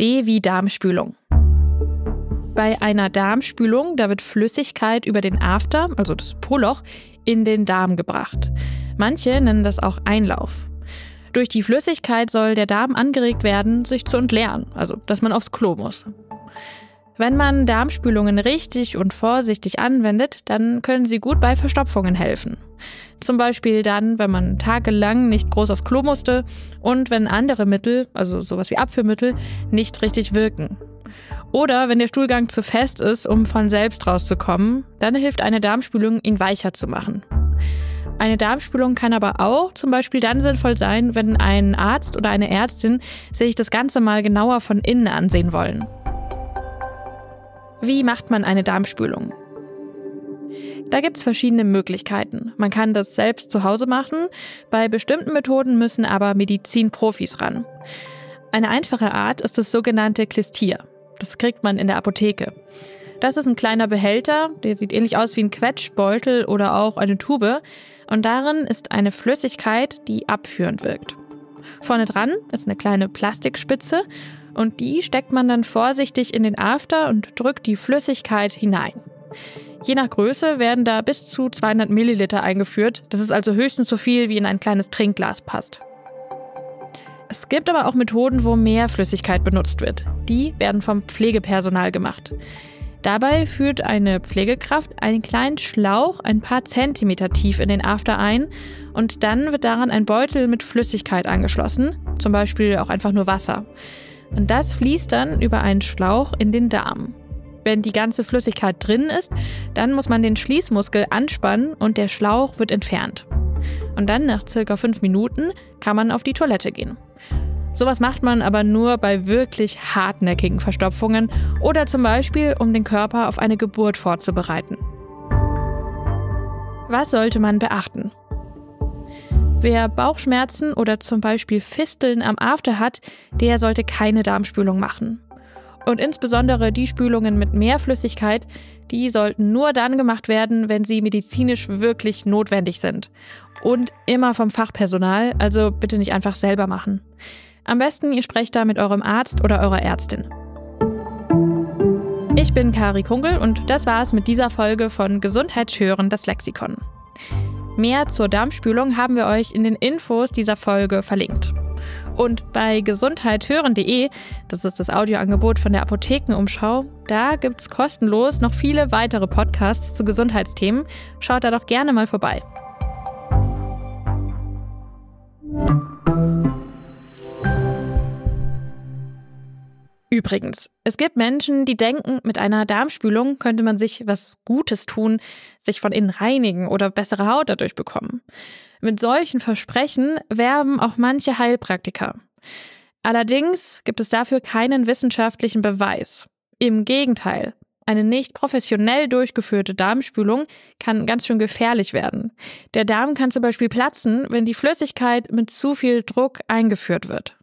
D wie Darmspülung. Bei einer Darmspülung, da wird Flüssigkeit über den After, also das Proloch, in den Darm gebracht. Manche nennen das auch Einlauf. Durch die Flüssigkeit soll der Darm angeregt werden, sich zu entleeren, also dass man aufs Klo muss. Wenn man Darmspülungen richtig und vorsichtig anwendet, dann können sie gut bei Verstopfungen helfen. Zum Beispiel dann, wenn man tagelang nicht groß aufs Klo musste und wenn andere Mittel, also sowas wie Abführmittel, nicht richtig wirken. Oder wenn der Stuhlgang zu fest ist, um von selbst rauszukommen, dann hilft eine Darmspülung, ihn weicher zu machen. Eine Darmspülung kann aber auch zum Beispiel dann sinnvoll sein, wenn ein Arzt oder eine Ärztin sich das Ganze mal genauer von innen ansehen wollen. Wie macht man eine Darmspülung? Da gibt es verschiedene Möglichkeiten. Man kann das selbst zu Hause machen, bei bestimmten Methoden müssen aber Medizinprofis ran. Eine einfache Art ist das sogenannte Klistier. Das kriegt man in der Apotheke. Das ist ein kleiner Behälter, der sieht ähnlich aus wie ein Quetschbeutel oder auch eine Tube. Und darin ist eine Flüssigkeit, die abführend wirkt. Vorne dran ist eine kleine Plastikspitze und die steckt man dann vorsichtig in den After und drückt die Flüssigkeit hinein. Je nach Größe werden da bis zu 200 Milliliter eingeführt. Das ist also höchstens so viel, wie in ein kleines Trinkglas passt. Es gibt aber auch Methoden, wo mehr Flüssigkeit benutzt wird. Die werden vom Pflegepersonal gemacht. Dabei führt eine Pflegekraft einen kleinen Schlauch ein paar Zentimeter tief in den After ein und dann wird daran ein Beutel mit Flüssigkeit angeschlossen, zum Beispiel auch einfach nur Wasser. Und das fließt dann über einen Schlauch in den Darm. Wenn die ganze Flüssigkeit drin ist, dann muss man den Schließmuskel anspannen und der Schlauch wird entfernt. Und dann nach circa fünf Minuten kann man auf die Toilette gehen. Sowas macht man aber nur bei wirklich hartnäckigen Verstopfungen oder zum Beispiel, um den Körper auf eine Geburt vorzubereiten. Was sollte man beachten? Wer Bauchschmerzen oder zum Beispiel Fisteln am After hat, der sollte keine Darmspülung machen. Und insbesondere die Spülungen mit mehr Flüssigkeit, die sollten nur dann gemacht werden, wenn sie medizinisch wirklich notwendig sind. Und immer vom Fachpersonal, also bitte nicht einfach selber machen. Am besten, ihr sprecht da mit eurem Arzt oder eurer Ärztin. Ich bin Kari Kunkel und das war's mit dieser Folge von Gesundheit hören, das Lexikon. Mehr zur Darmspülung haben wir euch in den Infos dieser Folge verlinkt. Und bei gesundheithören.de, das ist das Audioangebot von der Apothekenumschau, da gibt's kostenlos noch viele weitere Podcasts zu Gesundheitsthemen. Schaut da doch gerne mal vorbei. Übrigens, es gibt Menschen, die denken, mit einer Darmspülung könnte man sich was Gutes tun, sich von innen reinigen oder bessere Haut dadurch bekommen. Mit solchen Versprechen werben auch manche Heilpraktiker. Allerdings gibt es dafür keinen wissenschaftlichen Beweis. Im Gegenteil, eine nicht professionell durchgeführte Darmspülung kann ganz schön gefährlich werden. Der Darm kann zum Beispiel platzen, wenn die Flüssigkeit mit zu viel Druck eingeführt wird.